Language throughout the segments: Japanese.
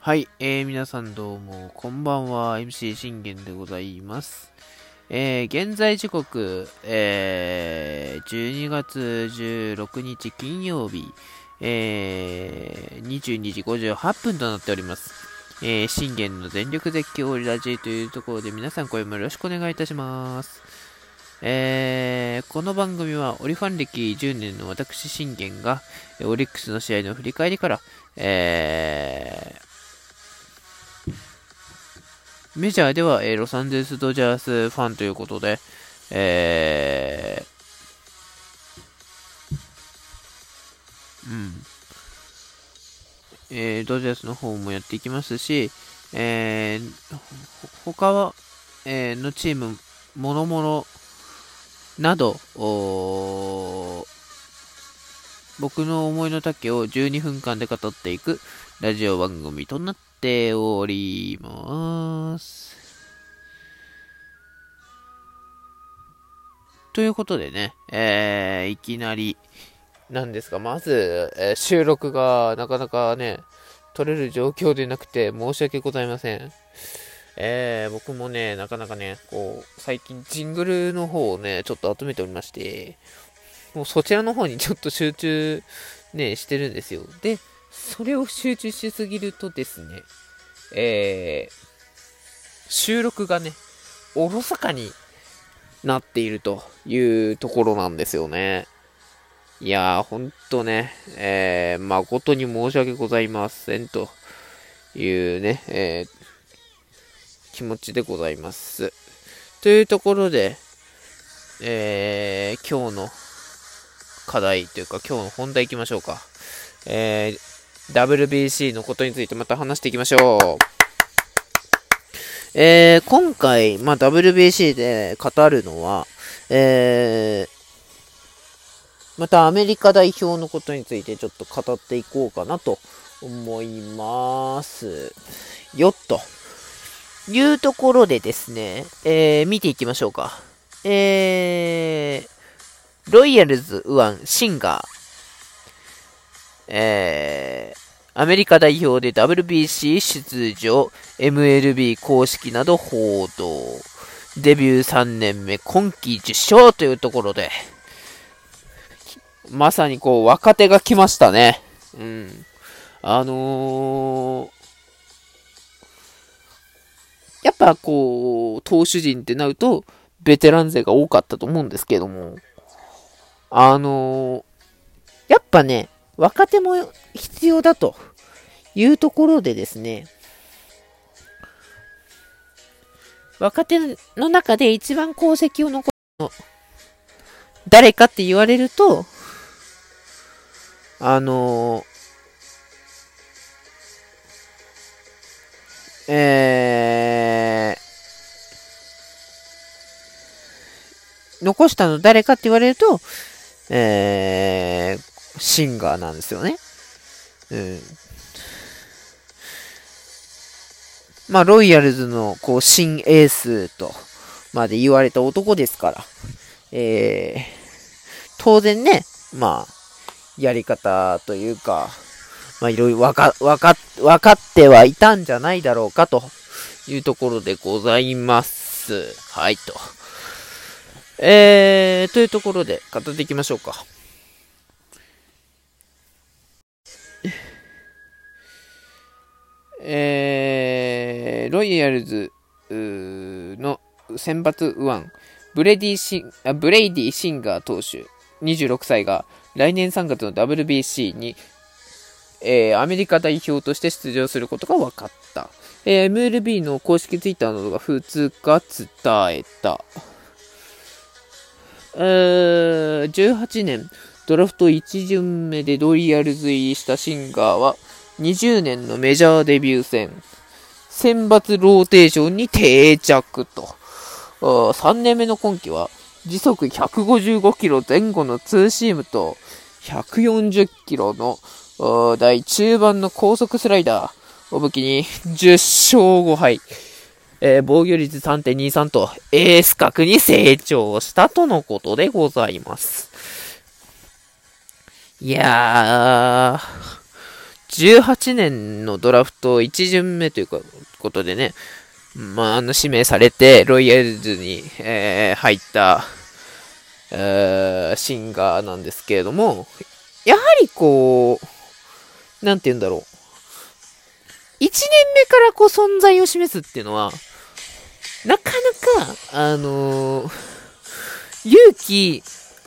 はい、えー、皆さんどうも、こんばんは、MC 信玄でございます。えー、現在時刻、えー、12月16日金曜日、えー、22時58分となっております。えー、信玄の全力絶叫ラジというところで皆さん声もよろしくお願いいたします。えー、この番組はオリファン歴10年の私信玄がオリックスの試合の振り返りから、えー、メジャーでは、え、ロサンゼルス・ドジャースファンということで、えー、うん。えー、ドジャースの方もやっていきますし、えー、他は、えー、のチーム、もろもろ、など、僕の思いの丈を12分間で語っていくラジオ番組となっております。ということでね、えー、いきなり、なんですが、まず、えー、収録がなかなかね、取れる状況でなくて申し訳ございません。えー、僕もね、なかなかね、こう、最近ジングルの方をね、ちょっと集めておりまして、もうそちらの方にちょっと集中ね、してるんですよ。で、それを集中しすぎるとですね、えー、収録がね、おろそかになっているというところなんですよね。いやー、ほんとね、えー、誠に申し訳ございませんというね、えー、気持ちでございます。というところで、えー、今日の課題というか今日の本題いきましょうか。えー、WBC のことについてまた話していきましょう。えー、今回、まあ、WBC で語るのは、えー、またアメリカ代表のことについてちょっと語っていこうかなと思います。よっと。いうところでですね、えー、見ていきましょうか。えー、ロイヤルズ・ウアン・シンガー、えー、アメリカ代表で WBC 出場、MLB 公式など報道、デビュー3年目、今季10勝というところで、まさにこう、若手が来ましたね。うん。あのー、やっぱこう、投手陣ってなると、ベテラン勢が多かったと思うんですけども、あのー、やっぱね、若手も必要だというところでですね、若手の中で一番功績を残すの、誰かって言われると、あのー、えー、残したの誰かって言われると、えー、シンガーなんですよね。うん。まあ、ロイヤルズの、こう、新エースと、まで言われた男ですから、えー、当然ね、まあ、やり方というか、まあ、いろいろわか、わか、わかってはいたんじゃないだろうかというところでございます。はい、と。えー、というところで語っていきましょうか。えー、ロイヤルズの先発右腕、ブレディシンあブレイディ・シンガー投手、26歳が来年3月の WBC にえー、アメリカ代表として出場することが分かった。えー、MLB の公式ツイッターなどが2日伝えた。18年、ドラフト1巡目でロイヤルズ入りしたシンガーは、20年のメジャーデビュー戦、先発ローテーションに定着と。3年目の今季は、時速155キロ前後のツーシームと、140キロの台中盤の高速スライダーを武器に10勝5敗。えー、防御率3.23とエース格に成長したとのことでございます。いやー、18年のドラフト1巡目というかことでね、まあ、あの指名されて、ロイヤルズに、えー、入った、えー、シンガーなんですけれども、やはりこう、なんて言うんだろう。1年目からこう存在を示すっていうのは、なかなか、あのー、勇気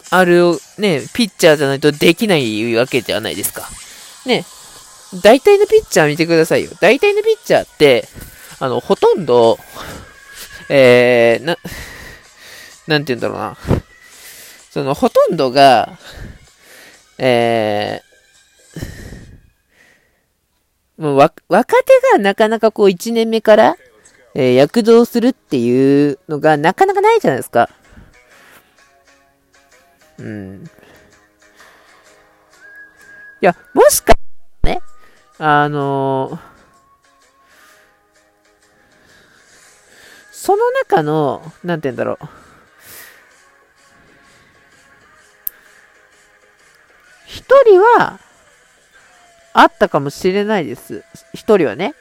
あるね、ピッチャーじゃないとできないわけじゃないですか。ね、大体のピッチャー見てくださいよ。大体のピッチャーって、あの、ほとんど、えー、な、なんて言うんだろうな。その、ほとんどが、えー、もうわ、若手がなかなかこう1年目から、えー、躍動するっていうのがなかなかないじゃないですか。うん。いや、もしかね、あのー、その中の、なんて言うんだろう。一人は、あったかもしれないです。一人はね。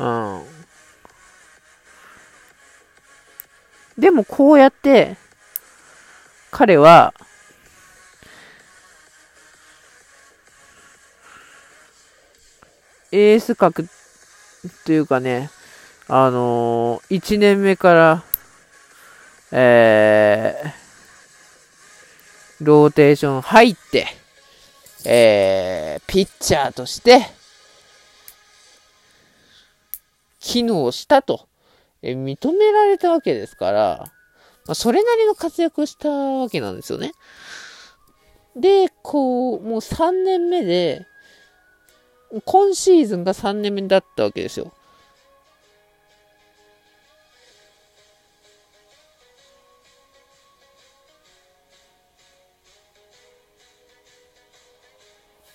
うん。でもこうやって、彼は、エース格というかね、あのー、1年目から、えー、ローテーション入って、えー、ピッチャーとして、機能したと、え認められたわけですから、まあ、それなりの活躍をしたわけなんですよね。で、こう、もう3年目で、今シーズンが3年目だったわけですよ。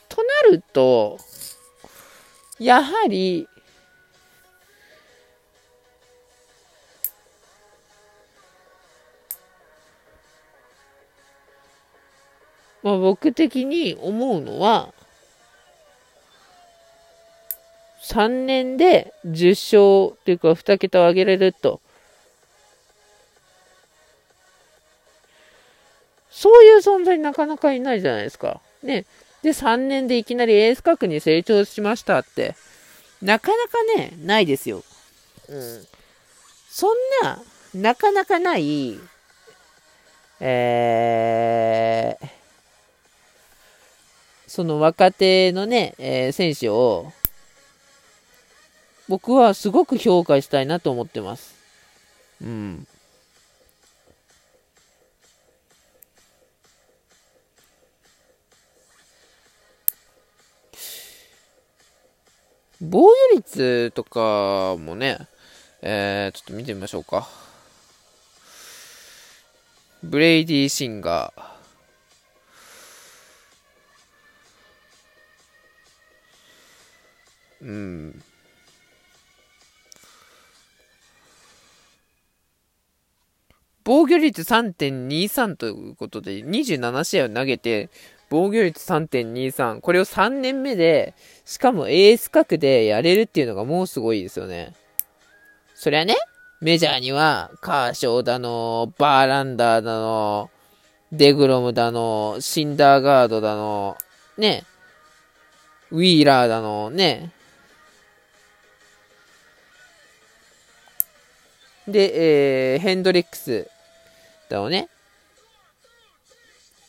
となると、やはり、まあ僕的に思うのは、3年で10勝というか2桁を上げれると。そういう存在なかなかいないじゃないですか。ね。で、3年でいきなりエース格に成長しましたって、なかなかね、ないですよ。うん。そんな、なかなかない、えー、その若手のね、えー、選手を、僕はすごく評価したいなと思ってます。うん。防御率とかもね、えー、ちょっと見てみましょうか。ブレイディ・シンガー。うん。防御率3.23ということで、27試合を投げて、防御率3.23。これを3年目で、しかもエース格でやれるっていうのがもうすごいですよね。そりゃね、メジャーには、カーショーだの、バーランダーだの、デグロムだの、シンダーガードだの、ね、ウィーラーだの、ね、で、えー、ヘンドリックスだよね。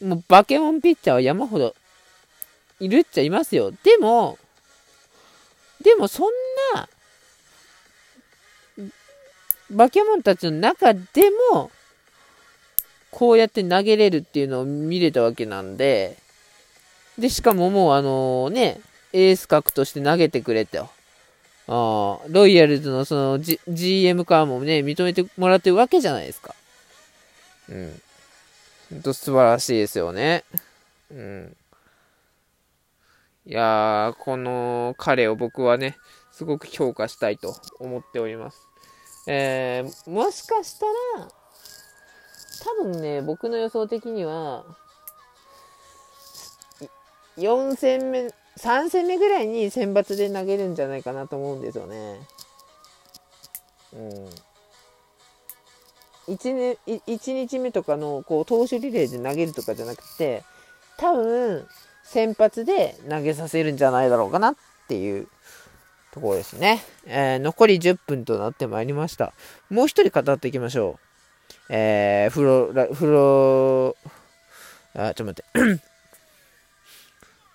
もう、バケモンピッチャーは山ほどいるっちゃいますよ。でも、でもそんな、バケモンたちの中でも、こうやって投げれるっていうのを見れたわけなんで、で、しかももうあのね、エース格として投げてくれと。ああロイヤルズのその、G、GM 側もね、認めてもらってるわけじゃないですか。うん。ほんと素晴らしいですよね。うん。いやー、この彼を僕はね、すごく評価したいと思っております。えー、もしかしたら、多分ね、僕の予想的には、4戦目、3戦目ぐらいに選抜で投げるんじゃないかなと思うんですよね。うん。1, 年1日目とかのこう投手リレーで投げるとかじゃなくて多分先発で投げさせるんじゃないだろうかなっていうところですね、えー、残り10分となってまいりましたもう一人語っていきましょうえー、フロフロあちょっと待って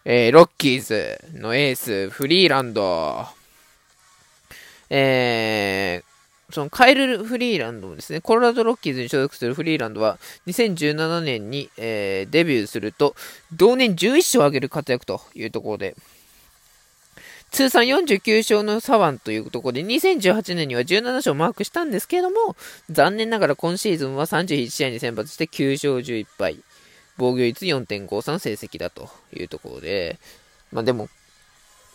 えー、ロッキーズのエースフリーランドえー、そのカイル・フリーランドですね、コロラド・ロッキーズに所属するフリーランドは、2017年に、えー、デビューすると、同年11勝を挙げる活躍というところで、通算49勝の左腕というところで、2018年には17勝をマークしたんですけれども、残念ながら今シーズンは31試合に先発して9勝11敗、防御率4.53成績だというところで、まあでも、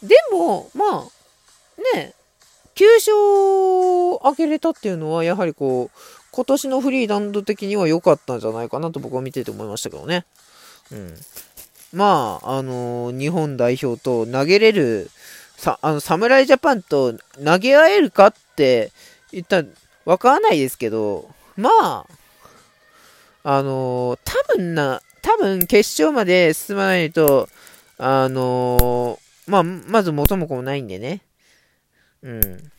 でも、まあ、ね、9勝上げれたっていうのは、やはりこう、今年のフリーランド的には良かったんじゃないかなと僕は見てて思いましたけどね。うん。まあ、あのー、日本代表と投げれる、さ、あの、侍ジャパンと投げ合えるかって言ったらわからないですけど、まあ、あのー、多分な、多分決勝まで進まないと、あのー、まあ、まず元も子もないんでね。うん。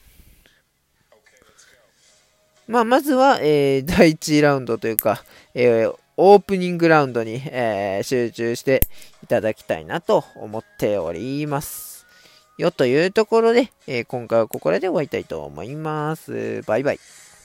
まあ、まずは、えー、第1ラウンドというか、えー、オープニングラウンドに、えー、集中していただきたいなと思っております。よというところで、え今回はここらで終わりたいと思います。バイバイ。